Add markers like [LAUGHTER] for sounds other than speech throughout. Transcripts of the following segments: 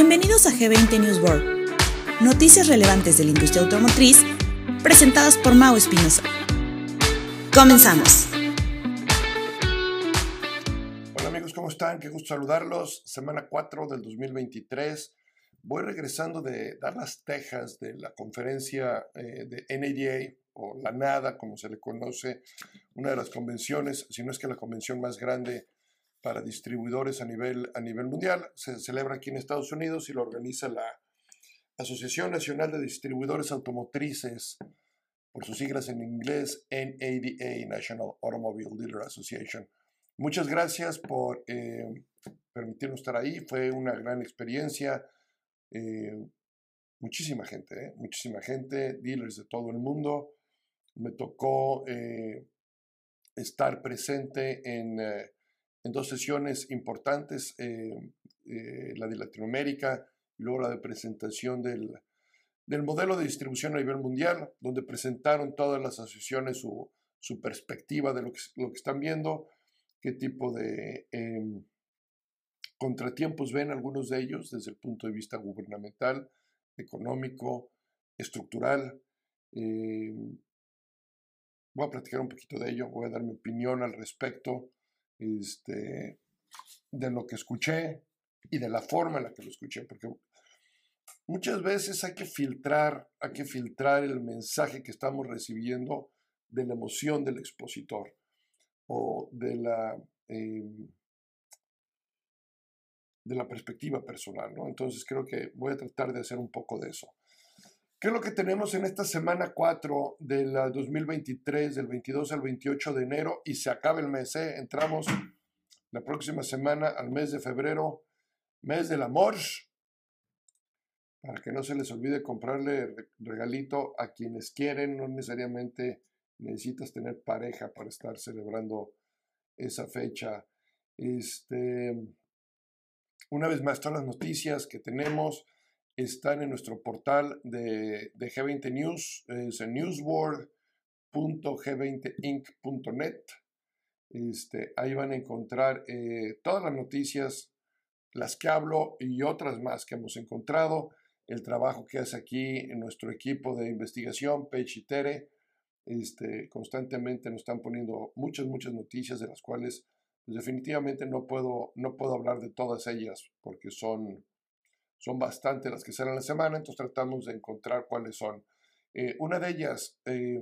Bienvenidos a G20 News World. Noticias relevantes de la industria automotriz presentadas por Mau Espinosa. Comenzamos. Hola amigos, ¿cómo están? Qué gusto saludarlos. Semana 4 del 2023. Voy regresando de Dallas, Texas, de la conferencia eh, de NADA o la NADA, como se le conoce, una de las convenciones, si no es que la convención más grande para distribuidores a nivel, a nivel mundial. Se celebra aquí en Estados Unidos y lo organiza la Asociación Nacional de Distribuidores Automotrices, por sus siglas en inglés, NADA, National Automobile Dealer Association. Muchas gracias por eh, permitirnos estar ahí. Fue una gran experiencia. Eh, muchísima gente, eh, muchísima gente, dealers de todo el mundo. Me tocó estar presente en en dos sesiones importantes, eh, eh, la de Latinoamérica y luego la de presentación del, modelo de distribución a nivel mundial, donde presentaron todas las asociaciones su, perspectiva de lo que, lo que, están viendo, qué tipo de em, contratiempos ven algunos de ellos desde el punto de vista gubernamental, económico, estructural. Em, voy a platicar un poquito de ello, voy a dar mi opinión al respecto este, de lo que escuché y de la forma en la que lo escuché, porque muchas veces hay que filtrar, hay que filtrar el mensaje que estamos recibiendo de la emoción del expositor o de la, em, de la perspectiva personal, ¿no? Entonces creo que voy a tratar de hacer un poco de eso. ¿Qué es lo que tenemos en esta semana 4 del 2023, del 22 al 28 de enero? Y se acaba el mes, ¿eh? Entramos la próxima semana al mes de febrero, mes del amor, para que no se les olvide comprarle regalito a quienes quieren, no necesariamente necesitas tener pareja para estar celebrando esa fecha. Este, una vez más, todas las noticias que tenemos están en nuestro portal de, G20 News, es en newsworld.g20inc.net. Este, ahí van a encontrar eh, todas las noticias, las que hablo y otras más que hemos encontrado, el trabajo que hace aquí en nuestro equipo de investigación, Pech y Tere. Este, constantemente nos están poniendo muchas, muchas noticias de las cuales pues, definitivamente no puedo, no puedo hablar de todas ellas porque son, son bastante las que salen la semana, entonces tratamos de encontrar cuáles son. Eh, una de ellas, eh,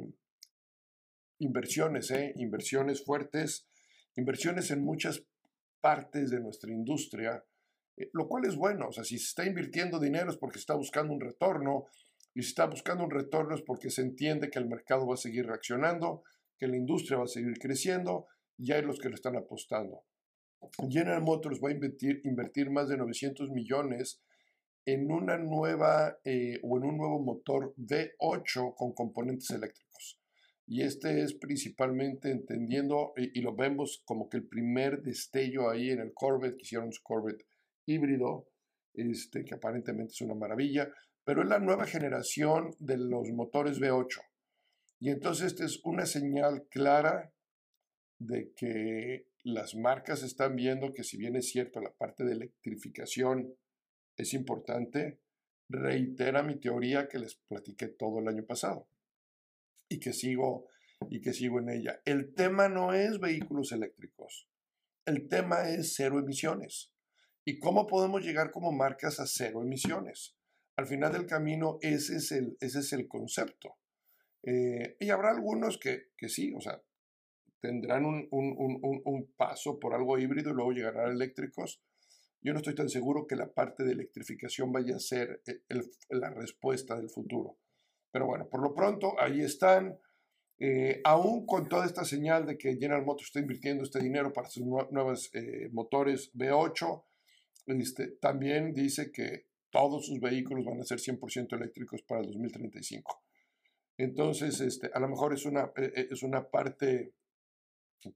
inversiones, eh, inversiones fuertes, inversiones en muchas partes de nuestra industria, lo cual es bueno, o sea, si se está invirtiendo dinero es porque se está buscando un retorno, y si está buscando un retorno es porque se entiende que el mercado va a seguir reaccionando, que la industria va a seguir creciendo, y hay los que le están apostando. General Motors va a invertir, invertir más de 900 millones en una nueva eh, o en un nuevo motor V8 con componentes eléctricos. Y este es principalmente entendiendo, y, lo vemos como que el primer destello ahí en el Corvette, que hicieron su Corvette híbrido, este, que aparentemente es una maravilla, pero es la nueva generación de los motores V8. Y entonces esta es una señal clara de que las marcas están viendo que si bien es cierto la parte de electrificación es importante, reitera mi teoría que les platiqué todo el año pasado y que sigo y que sigo en ella. El tema no es vehículos eléctricos. El tema es cero emisiones. ¿Y cómo podemos llegar como marcas a cero emisiones? Al final del camino, ese es el, ese es el concepto. Eh, y habrá algunos que, que, sí, o sea, tendrán un, un, un, un, paso por algo híbrido y luego llegarán eléctricos, yo no estoy tan seguro que la parte de electrificación vaya a ser eh, la respuesta del futuro. Pero bueno, por lo pronto ahí están. Eh, aún con toda esta señal de que General Motors está invirtiendo este dinero para sus nuevos eh, motores V8, este, también dice que todos sus vehículos van a ser 100% eléctricos para el 2035. Entonces, este, a lo mejor es una, es una parte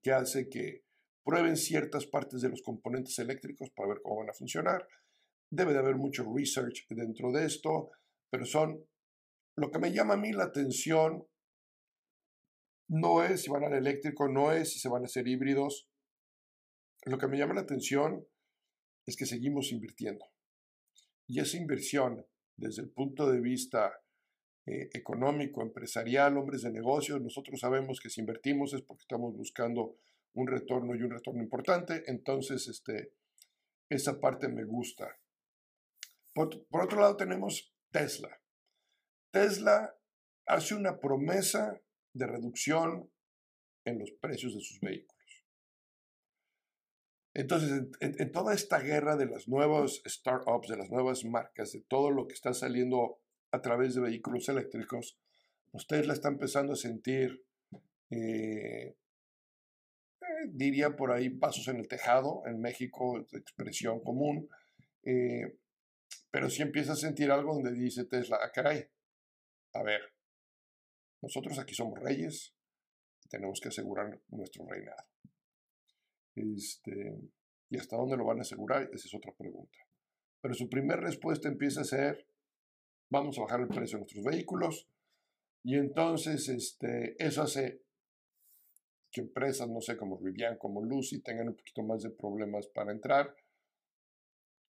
que hace que prueben ciertas partes de los componentes eléctricos para ver cómo van a funcionar. Debe de haber mucho research dentro de esto, pero son lo que me llama a mí la atención no es si van al eléctrico, no es si se van a hacer híbridos. Lo que me llama la atención es que seguimos invirtiendo. y esa inversión desde el punto de vista eh, económico, empresarial, hombres de negocios, nosotros sabemos que si invertimos es porque estamos buscando un retorno y un retorno importante, entonces este, esa parte me gusta. Por, otro lado tenemos Tesla. Tesla hace una promesa de reducción en los precios de sus vehículos. Entonces, en, toda esta guerra de las nuevas startups, de las nuevas marcas, de todo lo que está saliendo a través de vehículos eléctricos, ustedes la están empezando a sentir, eh, diría por ahí, pasos en el tejado, en México, es expresión común, eh, pero sí empieza a sentir algo donde dice Tesla, ah, caray, a ver, nosotros aquí somos reyes tenemos que asegurar nuestro reinado. Este, ¿Y hasta dónde lo van a asegurar? Esa es otra pregunta. Pero su primera respuesta empieza a ser, vamos a bajar el precio de nuestros vehículos. Y entonces este, eso hace que empresas, no sé, como Rivian, como Lucy, tengan un poquito más de problemas para entrar.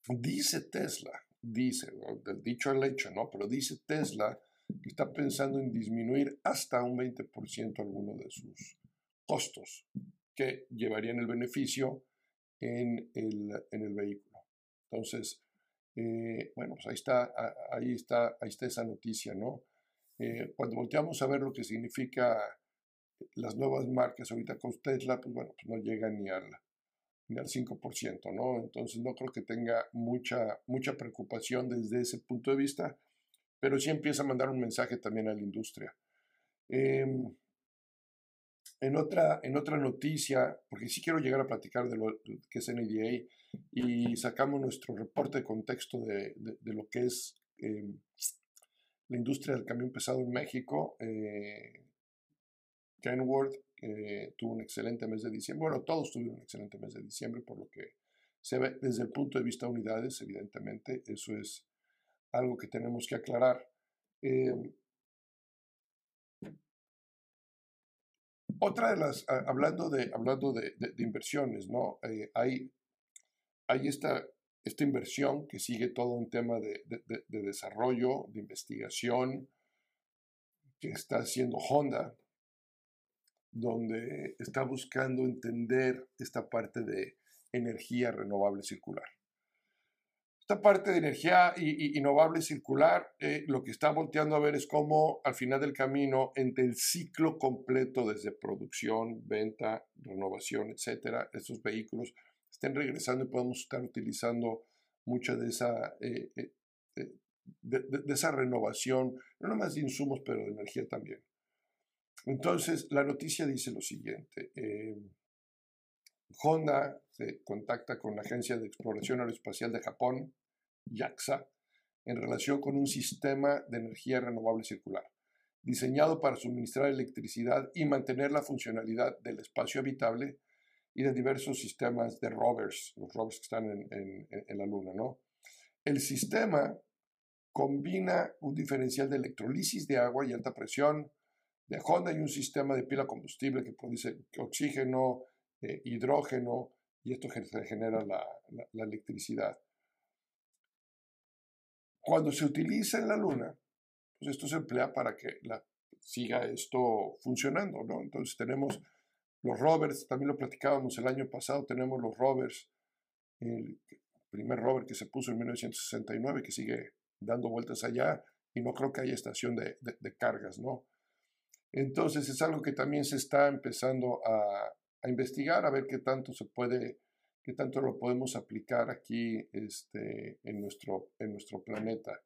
Dice Tesla, dice, del dicho al hecho, ¿no? Pero dice Tesla que está pensando en disminuir hasta un 20% alguno de sus costos que llevarían el beneficio en el, en el vehículo. Entonces, eh, bueno, pues ahí está, ahí está, ahí está esa noticia, ¿no? Eh, cuando volteamos a ver lo que significa las nuevas marcas ahorita con Tesla, pues bueno, pues no llega ni al, ni al 5%, ¿no? Entonces no creo que tenga mucha, mucha preocupación desde ese punto de vista, pero sí empieza a mandar un mensaje también a la industria. Em, en otra, en otra noticia, porque sí quiero llegar a platicar de lo que es NDA y sacamos nuestro reporte de contexto de, lo que es em, la industria del camión pesado en México. Eh, Kenworth tuvo un excelente mes de diciembre. Bueno, todos tuvieron un excelente mes de diciembre, por lo que se ve desde el punto de vista de unidades, evidentemente, eso es algo que tenemos que aclarar. Em, Otra de las, hablando de, hablando de, inversiones, ¿no? Eh, hay, hay esta, esta inversión que sigue todo un tema de, desarrollo, de investigación, que está haciendo Honda, donde está buscando entender esta parte de energía renovable circular. Esta parte de energía innovable circular, eh, lo que está volteando a ver es cómo al final del camino, entre el ciclo completo desde producción, venta, renovación, etcétera, estos vehículos estén regresando y podemos estar utilizando mucha de esa, eh, eh, de, esa renovación, no nomás de insumos, pero de energía también. Entonces, la noticia dice lo siguiente. Honda se contacta con la Agencia de Exploración Aeroespacial de Japón, JAXA, en relación con un sistema de energía renovable circular, diseñado para suministrar electricidad y mantener la funcionalidad del espacio habitable y de diversos sistemas de rovers, los rovers que están en, en la Luna. ¿no? El sistema combina un diferencial de electrolisis de agua y alta presión de Honda y un sistema de pila combustible que produce oxígeno, eh, hidrógeno, y esto genera la, electricidad. Cuando se utiliza en la Luna, pues esto se emplea para que siga esto funcionando, ¿no? Entonces tenemos los rovers, también lo platicábamos el año pasado, tenemos los rovers, el primer rover que se puso en 1969, que sigue dando vueltas allá, y no creo que haya estación de, de cargas, ¿no? Entonces es algo que también se está empezando a, investigar, a ver qué tanto se puede, qué tanto lo podemos aplicar aquí este, en, nuestro, en nuestro planeta.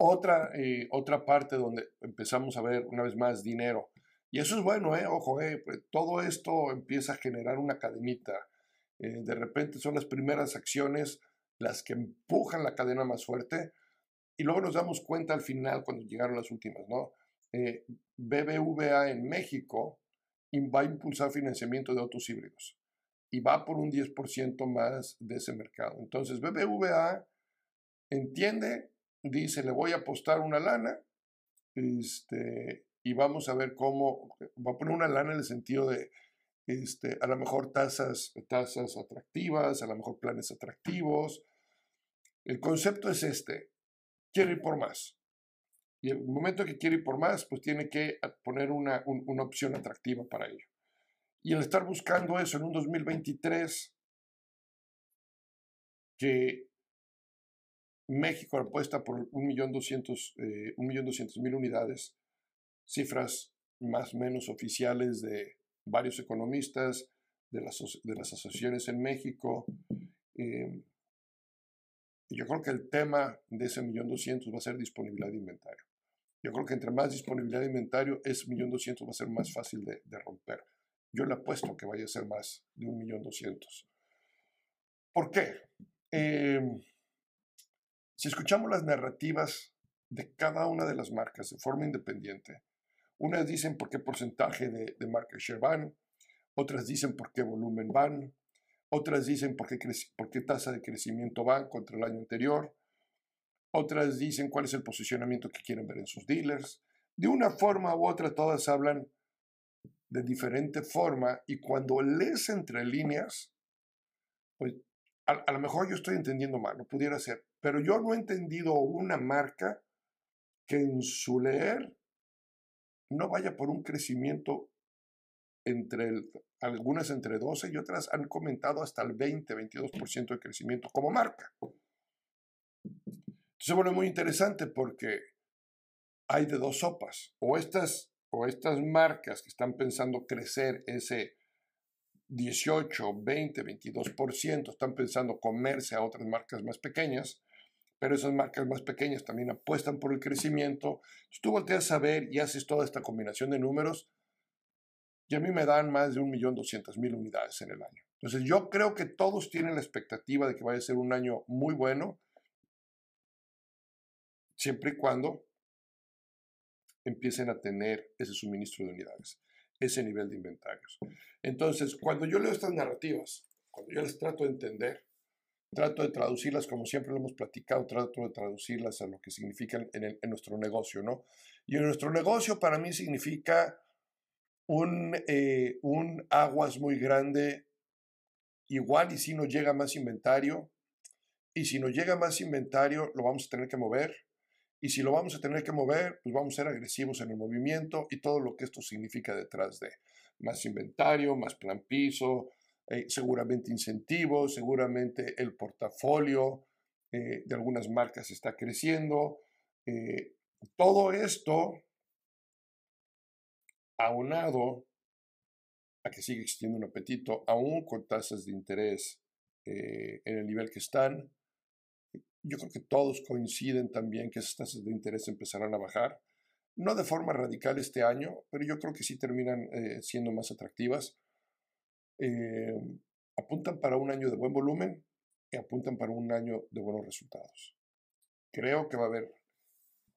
Otra, eh, otra parte donde empezamos a ver una vez más dinero. Y eso es bueno, eh, ojo, eh, pues, todo esto empieza a generar una cadenita. Eh, de repente son las primeras acciones las que empujan la cadena más fuerte y luego nos damos cuenta al final cuando llegaron las últimas, ¿no? BBVA en México va a impulsar financiamiento de autos híbridos y va por un 10% más de ese mercado. Entonces BBVA entiende, dice, le voy a apostar una lana este, y vamos a ver cómo, va a poner una lana en el sentido de, este, a lo mejor tasas, tasas atractivas, a lo mejor planes atractivos, El concepto es este, quiere ir por más. Y el momento que quiere ir por más, pues tiene que poner una, una opción atractiva para ello. Y el estar buscando eso en un 2023 que México apuesta por 1.200.000 eh, unidades, cifras más o menos oficiales de varios economistas, de las, de las asociaciones en México. Eh, yo creo que el tema de ese 1.200.000 va a ser disponibilidad de inventario. Yo creo que entre más disponibilidad de inventario, ese 1.200.000 va a ser más fácil de, de, romper. Yo le apuesto que vaya a ser más de 1.200.000. ¿Por qué? Eh, si escuchamos las narrativas de cada una de las marcas de forma independiente, unas dicen por qué porcentaje de, de market share van, otras dicen por qué volumen van, otras dicen por qué, por qué tasa de crecimiento van contra el año anterior, otras dicen cuál es el posicionamiento que quieren ver en sus dealers. De una forma u otra todas hablan de diferente forma y cuando lees entre líneas, pues a, lo mejor yo estoy entendiendo mal, no pudiera ser, pero yo no he entendido una marca que en su leer no vaya por un crecimiento entre algunas entre 12 y otras han comentado hasta el 20, 22% de crecimiento como marca. Se vuelve muy interesante porque hay de dos sopas, o estas, o estas marcas que están pensando crecer ese 18, 20, 22%, están pensando comerse a otras marcas más pequeñas, pero esas marcas más pequeñas también apuestan por el crecimiento. tú volteas a ver y haces toda esta combinación de números y a mí me dan más de 1.200.000 unidades en el año. Entonces yo creo que todos tienen la expectativa de que vaya a ser un año muy bueno, siempre y cuando empiecen a tener ese suministro de unidades ese nivel de inventarios. Entonces, cuando yo leo estas narrativas, cuando yo las trato de entender, trato de traducirlas como siempre lo hemos platicado, trato de traducirlas a lo que significan en, nuestro negocio, ¿no? Y en nuestro negocio para mí significa un, eh, un aguas muy grande, igual y si no llega más inventario, y si no llega más inventario, lo vamos a tener que mover y si lo vamos a tener que mover, pues vamos a ser agresivos en el movimiento y todo lo que esto significa detrás de más inventario, más plan piso, eh, seguramente incentivos, seguramente el portafolio eh, de algunas marcas está creciendo. Eh, todo esto aunado a que sigue existiendo un apetito, aún con tasas de interés en el nivel que están, yo creo que todos coinciden también que esas tasas de interés empezarán a bajar. No de forma radical este año, pero yo creo que sí terminan eh, siendo más atractivas. Eh, apuntan para un año de buen volumen y apuntan para un año de buenos resultados. Creo que va a haber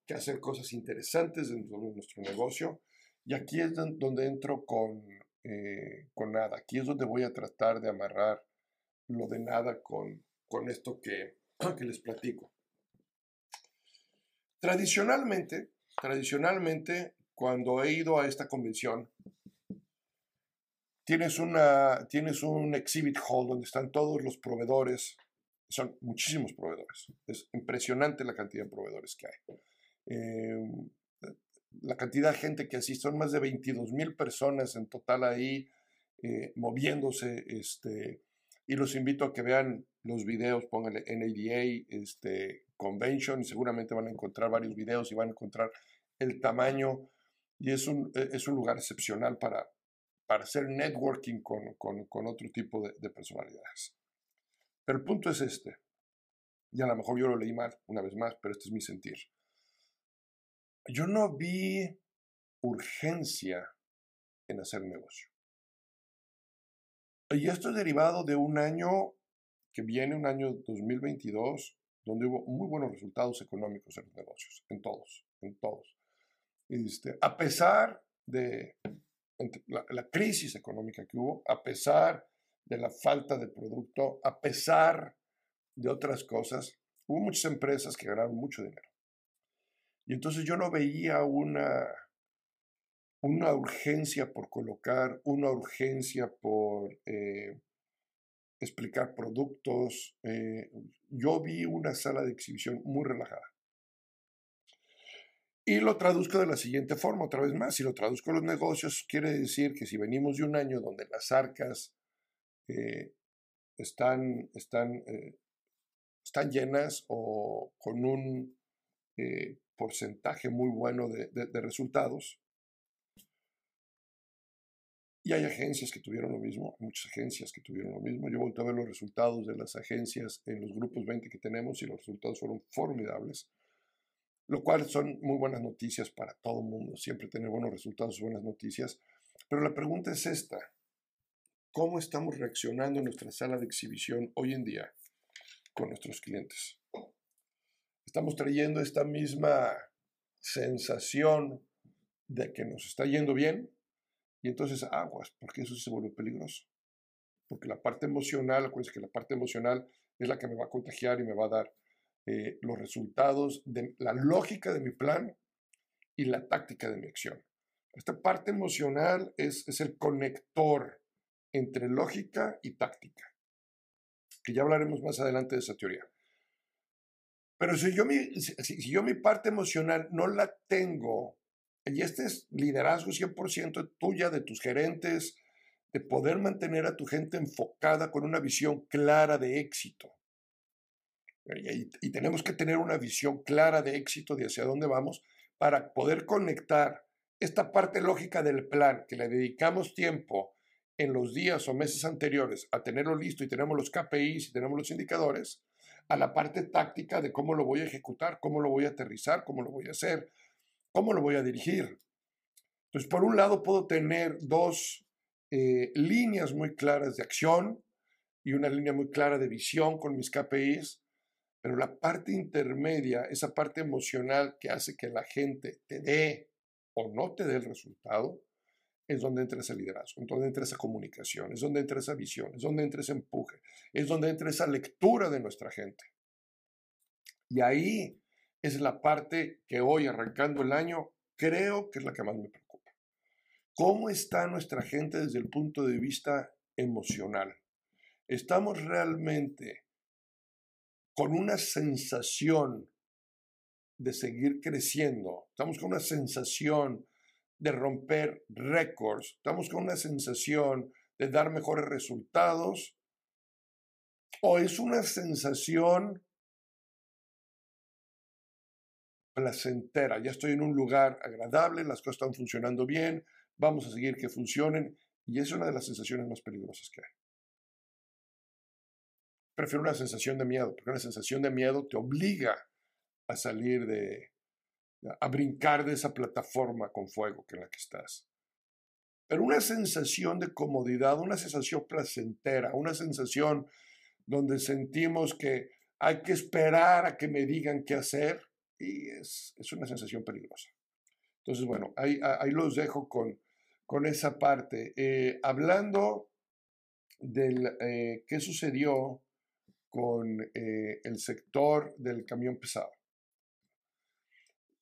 que hacer cosas interesantes dentro de nuestro negocio y aquí es donde entro con, eh, con nada. Aquí es donde voy a tratar de amarrar lo de nada con, con esto que, [CLEARS THROAT] que les platico. Tradicionalmente, tradicionalmente, cuando he ido a esta convención, tienes, una, tienes un exhibit hall donde están todos los proveedores, son muchísimos proveedores, es impresionante la cantidad de proveedores que hay. Em, la cantidad de gente que asiste, son más de 22 mil personas en total ahí eh, moviéndose, este, y los invito a que vean los videos, pónganle NADA este, Convention seguramente van a encontrar varios videos y van a encontrar el tamaño y es un, e, es un lugar excepcional para, para hacer networking con, con, con otro tipo de, de, personalidades. Pero el punto es este, y a lo mejor yo lo leí mal una vez más, pero este es mi sentir. Yo no vi urgencia en hacer negocio. Y esto es derivado de un año que viene, un año 2022, donde hubo muy buenos resultados económicos en los negocios, en todos, en todos. Este, a pesar de la, la crisis económica que hubo, a pesar de la falta de producto, a pesar de otras cosas, hubo muchas empresas que ganaron mucho dinero. Y entonces yo no veía una una urgencia por colocar, una urgencia por, eh, explicar productos. Eh, yo vi una sala de exhibición muy relajada. Y lo traduzco de la siguiente forma, otra vez más, si lo traduzco a los negocios, quiere decir que si venimos de un año donde las arcas eh, están, están, están llenas o con un porcentaje muy bueno de resultados, y hay agencias que tuvieron lo mismo, muchas agencias que tuvieron lo mismo. Yo volví a ver los resultados de las agencias en los grupos 20 que tenemos y los resultados fueron formidables, lo cual son muy buenas noticias para todo el mundo, siempre tener buenos resultados, buenas noticias. Pero la pregunta es esta, ¿cómo estamos reaccionando en nuestra sala de exhibición hoy en día con nuestros clientes? Estamos trayendo esta misma sensación de que nos está yendo bien, y entonces aguas, porque eso se vuelve peligroso. Porque la parte emocional, acuérdense que la parte emocional es la que me va a contagiar y me va a dar eh, los resultados de la lógica de mi plan y la táctica de mi acción. Esta parte emocional es, es el conector entre lógica y táctica, que ya hablaremos más adelante de esa teoría. Pero si yo mi, si yo mi parte emocional no la tengo y este es liderazgo 100% tuya, de tus gerentes, de poder mantener a tu gente enfocada con una visión clara de éxito. Y, tenemos que tener una visión clara de éxito de hacia dónde vamos para poder conectar esta parte lógica del plan que le dedicamos tiempo en los días o meses anteriores a tenerlo listo y tenemos los KPIs y tenemos los indicadores, a la parte táctica de cómo lo voy a ejecutar, cómo lo voy a aterrizar, cómo lo voy a hacer, ¿Cómo lo voy a dirigir? Entonces, por un lado puedo tener dos eh, líneas muy claras de acción y una línea muy clara de visión con mis KPIs, pero la parte intermedia, esa parte emocional que hace que la gente te dé o no te dé el resultado, es donde entra ese liderazgo, es donde entra esa comunicación, es donde entra esa visión, es donde entra ese empuje, es donde entra esa lectura de nuestra gente. Y ahí es la parte que hoy, arrancando el año, creo que es la que más me preocupa. ¿Cómo está nuestra gente desde el punto de vista emocional? ¿Estamos realmente con una sensación de seguir creciendo? ¿Estamos con una sensación de romper récords? ¿Estamos con una sensación de dar mejores resultados? ¿O es una sensación placentera, ya estoy en un lugar agradable, las cosas están funcionando bien, vamos a seguir que funcionen, y es una de las sensaciones más peligrosas que hay. Prefiero una sensación de miedo, porque una sensación de miedo te obliga a salir de, a brincar de esa plataforma con fuego que en la que estás. Pero una sensación de comodidad, una sensación placentera, una sensación donde sentimos que hay que esperar a que me digan qué hacer, y es, una sensación peligrosa. Entonces, bueno, ahí, los dejo con, con esa parte. Eh, hablando del eh, qué sucedió con eh, el sector del camión pesado.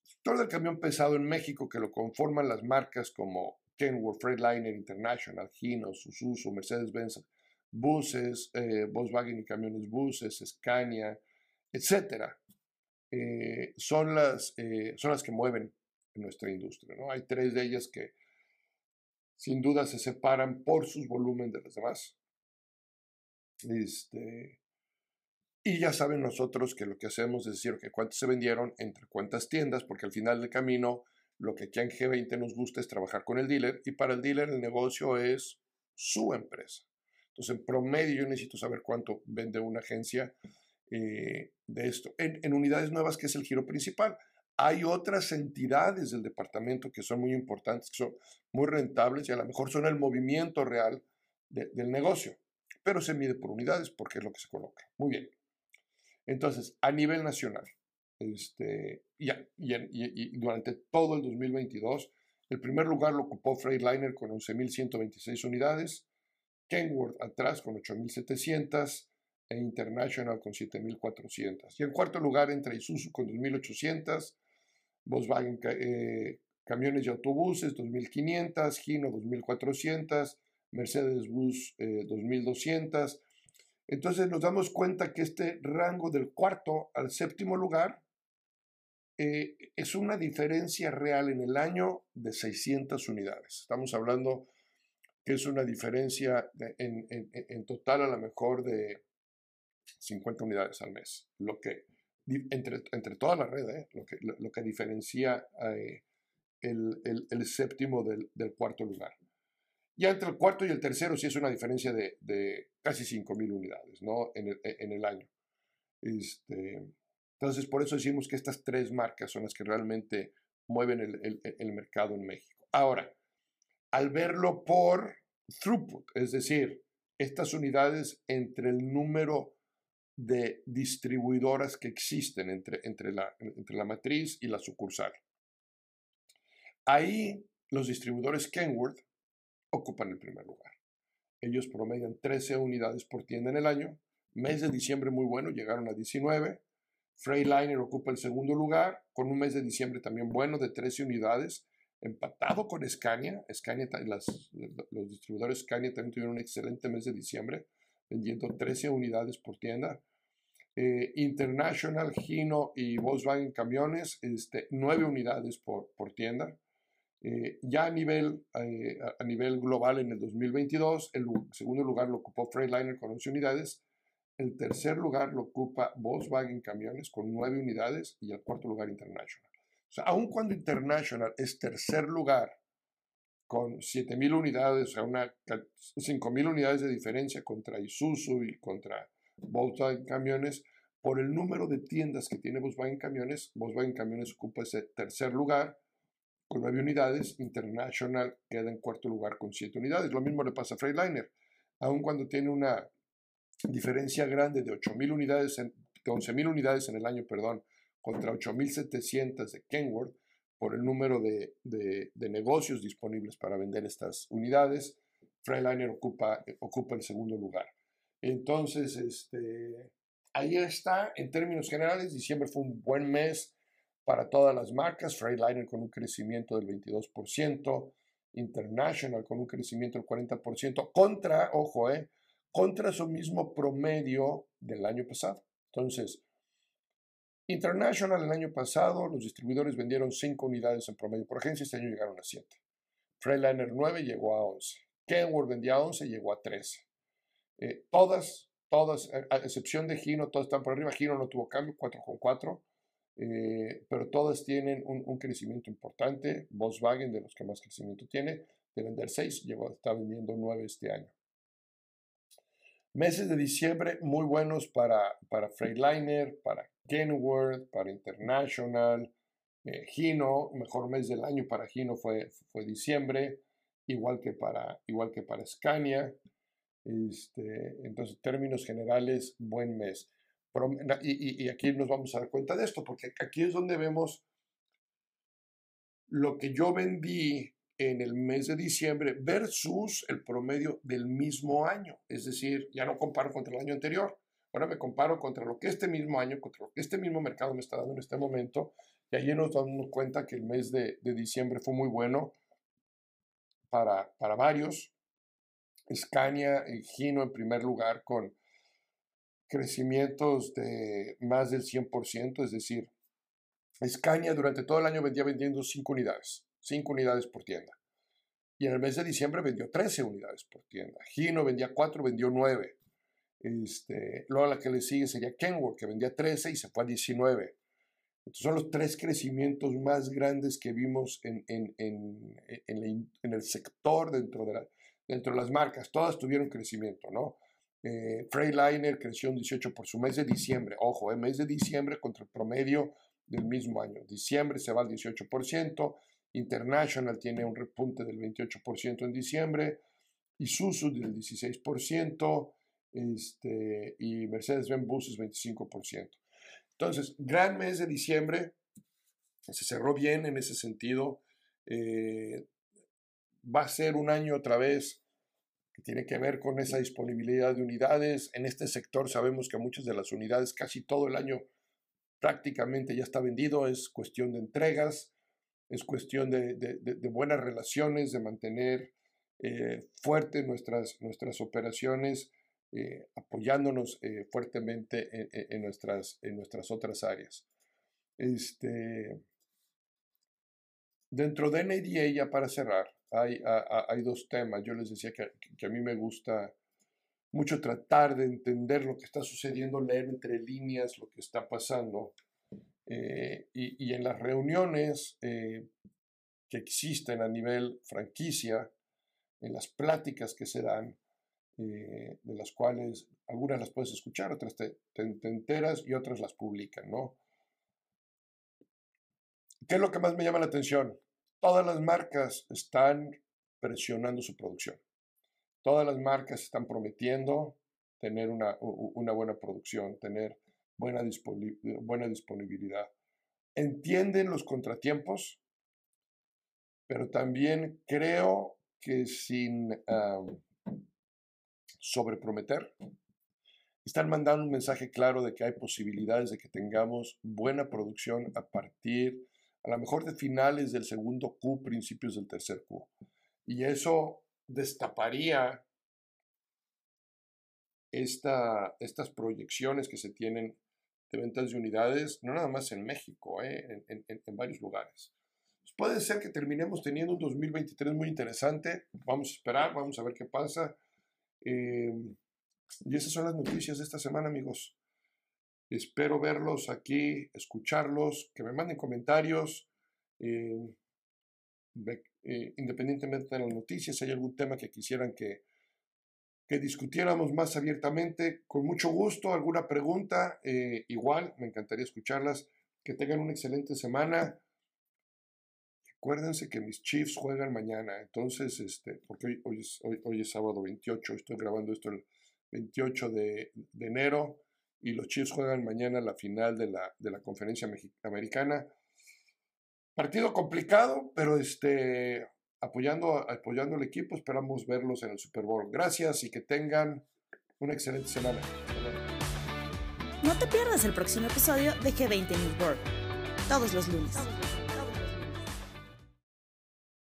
El sector del camión pesado en México, que lo conforman las marcas como Kenworth, Freightliner International, Hino, Suzuki, Mercedes-Benz, buses, Volkswagen y camiones buses, Scania, etcétera. Eh, son, las, eh, son las que mueven nuestra industria. ¿no? Hay tres de ellas que sin duda se separan por sus volumen de las demás. Este, y ya saben nosotros que lo que hacemos es decir que cuántos se vendieron entre cuántas tiendas, porque al final del camino lo que aquí en G20 nos gusta es trabajar con el dealer y para el dealer el negocio es su empresa. Entonces, en promedio yo necesito saber cuánto vende una agencia eh, de esto. En, unidades nuevas, que es el giro principal. Hay otras entidades del departamento que son muy importantes, que son muy rentables y a lo mejor son el movimiento real del negocio, pero se mide por unidades porque es lo que se coloca. Muy bien. Entonces, a nivel nacional, este, y, durante todo el 2022, el primer lugar lo ocupó Freightliner con 11.126 unidades, Kenworth atrás con 8.700, e International con 7.400. Y en cuarto lugar entre Isuzu con 2.800, Volkswagen eh, Camiones y Autobuses 2.500, Gino 2.400, Mercedes Bus 2.200. Eh, Entonces nos damos cuenta que este rango del cuarto al séptimo lugar eh, es una diferencia real en el año de 600 unidades. Estamos hablando que es una diferencia en, total a lo mejor de 50 unidades al mes, lo que entre, entre toda la red, ¿eh? lo, que, lo, que diferencia eh, el, el, séptimo del, del, cuarto lugar. Ya entre el cuarto y el tercero sí es una diferencia de, de casi 5.000 unidades ¿no? en, el, en el año. Este, entonces, por eso decimos que estas tres marcas son las que realmente mueven el, el mercado en México. Ahora, al verlo por throughput, es decir, estas unidades entre el número de distribuidoras que existen entre, entre, la, entre la matriz y la sucursal. Ahí los distribuidores Kenworth ocupan el primer lugar. Ellos promedian 13 unidades por tienda en el año. Mes de diciembre muy bueno, llegaron a 19. Freightliner ocupa el segundo lugar, con un mes de diciembre también bueno de 13 unidades empatado con Scania. Scania las, los distribuidores Scania también tuvieron un excelente mes de diciembre, vendiendo 13 unidades por tienda. Eh, International, Gino y Volkswagen Camiones, este, 9 unidades por, por tienda. Eh, ya a nivel, eh, a nivel global en el 2022, el segundo lugar lo ocupó Freightliner con 11 unidades, el tercer lugar lo ocupa Volkswagen Camiones con 9 unidades y el cuarto lugar International. O sea, aun cuando International es tercer lugar con 7.000 unidades, o sea, una, 5.000 unidades de diferencia contra Isuzu y contra Volkswagen Camiones, por el número de tiendas que tiene Volkswagen Camiones, Volkswagen Camiones ocupa ese tercer lugar con 9 unidades, International queda en cuarto lugar con 7 unidades. Lo mismo le pasa a Freightliner, aun cuando tiene una diferencia grande de 8.000 unidades, de 11.000 unidades en el año, perdón, contra 8.700 de Kenworth por el número de, negocios disponibles para vender estas unidades. Freightliner ocupa, ocupa el segundo lugar. Entonces, este, ahí está. En términos generales, diciembre fue un buen mes para todas las marcas. Freightliner con un crecimiento del 22%, International con un crecimiento del 40%, contra, ojo, eh, contra su mismo promedio del año pasado. Entonces, International el año pasado, los distribuidores vendieron 5 unidades en promedio por agencia, este año llegaron a 7. Freightliner 9 llegó a 11. Kenworth vendía 11, llegó a 13. Eh, todas, todas, a excepción de Gino, todas están por arriba. Gino no tuvo cambio, 4,4. Eh, pero todas tienen un, crecimiento importante. Volkswagen, de los que más crecimiento tiene, de vender 6, llegó, está vendiendo 9 este año. Meses de diciembre muy buenos para, para Freightliner, para Kenworth, para International, eh, Gino, mejor mes del año para Gino fue, fue diciembre, igual que para, igual que para Scania. Este, entonces, en términos generales, buen mes. Y, aquí nos vamos a dar cuenta de esto, porque aquí es donde vemos lo que yo vendí en el mes de diciembre versus el promedio del mismo año. Es decir, ya no comparo contra el año anterior, Ahora me comparo contra lo que este mismo año, contra lo que este mismo mercado me está dando en este momento, y allí nos damos cuenta que el mes de, diciembre fue muy bueno para, para varios. Scania y Gino en primer lugar con crecimientos de más del 100%, es decir, Scania durante todo el año vendía vendiendo 5 unidades, 5 unidades por tienda. Y en el mes de diciembre vendió 13 unidades por tienda. Gino vendía 4, vendió 9. Este, luego la que le sigue sería Kenworth, que vendía 13 y se fue a 19. Entonces son los tres crecimientos más grandes que vimos en, en, en, en el sector dentro de, la, dentro de las marcas. Todas tuvieron crecimiento, ¿no? Eh, Freightliner creció un 18 por su mes de diciembre. Ojo, el eh, mes de diciembre contra el promedio del mismo año. Diciembre se va al 18%. International tiene un repunte del 28% en diciembre. Isuzu del 16% este, y Mercedes-Benz Buses 25%. Entonces, gran mes de diciembre, se cerró bien en ese sentido. Eh, va a ser un año otra vez que tiene que ver con esa disponibilidad de unidades. En este sector sabemos que muchas de las unidades, casi todo el año prácticamente ya está vendido, es cuestión de entregas, es cuestión de, buenas relaciones, de mantener eh, fuertes nuestras, nuestras operaciones eh, apoyándonos eh, fuertemente en, nuestras, en nuestras otras áreas. Este, dentro de NADA, ya para cerrar, hay, dos temas. Yo les decía que, a mí me gusta mucho tratar de entender lo que está sucediendo, leer entre líneas lo que está pasando. Eh, y, en las reuniones que existen a nivel franquicia, en las pláticas que se dan, eh, de las cuales algunas las puedes escuchar, otras te, enteras y otras las publican, ¿no? ¿Qué es lo que más me llama la atención? Todas las marcas están presionando su producción. Todas las marcas están prometiendo tener una, buena producción, tener buena, disponibilidad. Entienden los contratiempos, pero también creo que sin sobreprometer, están mandando un mensaje claro de que hay posibilidades de que tengamos buena producción a partir, a lo mejor de finales del segundo Q, principios del tercer Q. Y eso destaparía esta, estas proyecciones que se tienen de ventas de unidades, no nada más en México, eh, en, en, varios lugares. Pues puede ser que terminemos teniendo un 2023 muy interesante. Vamos a esperar, vamos a ver qué pasa. Em, y esas son las noticias de esta semana, amigos. Espero verlos aquí, escucharlos, que me manden comentarios. Em, eh, independientemente de las noticias, si hay algún tema que quisieran que, que discutiéramos más abiertamente, con mucho gusto, alguna pregunta, eh, igual, me encantaría escucharlas. Que tengan una excelente semana. Acuérdense que mis Chiefs juegan mañana, entonces, este, porque hoy, hoy, es, hoy, es, sábado 28, estoy grabando esto el 28 de, de, enero y los Chiefs juegan mañana la final de la, de la conferencia americana. Partido complicado, pero este, apoyando, apoyando al equipo, esperamos verlos en el Super Bowl. Gracias y que tengan una excelente semana. No te pierdas el próximo episodio de G20 News World, todos los lunes.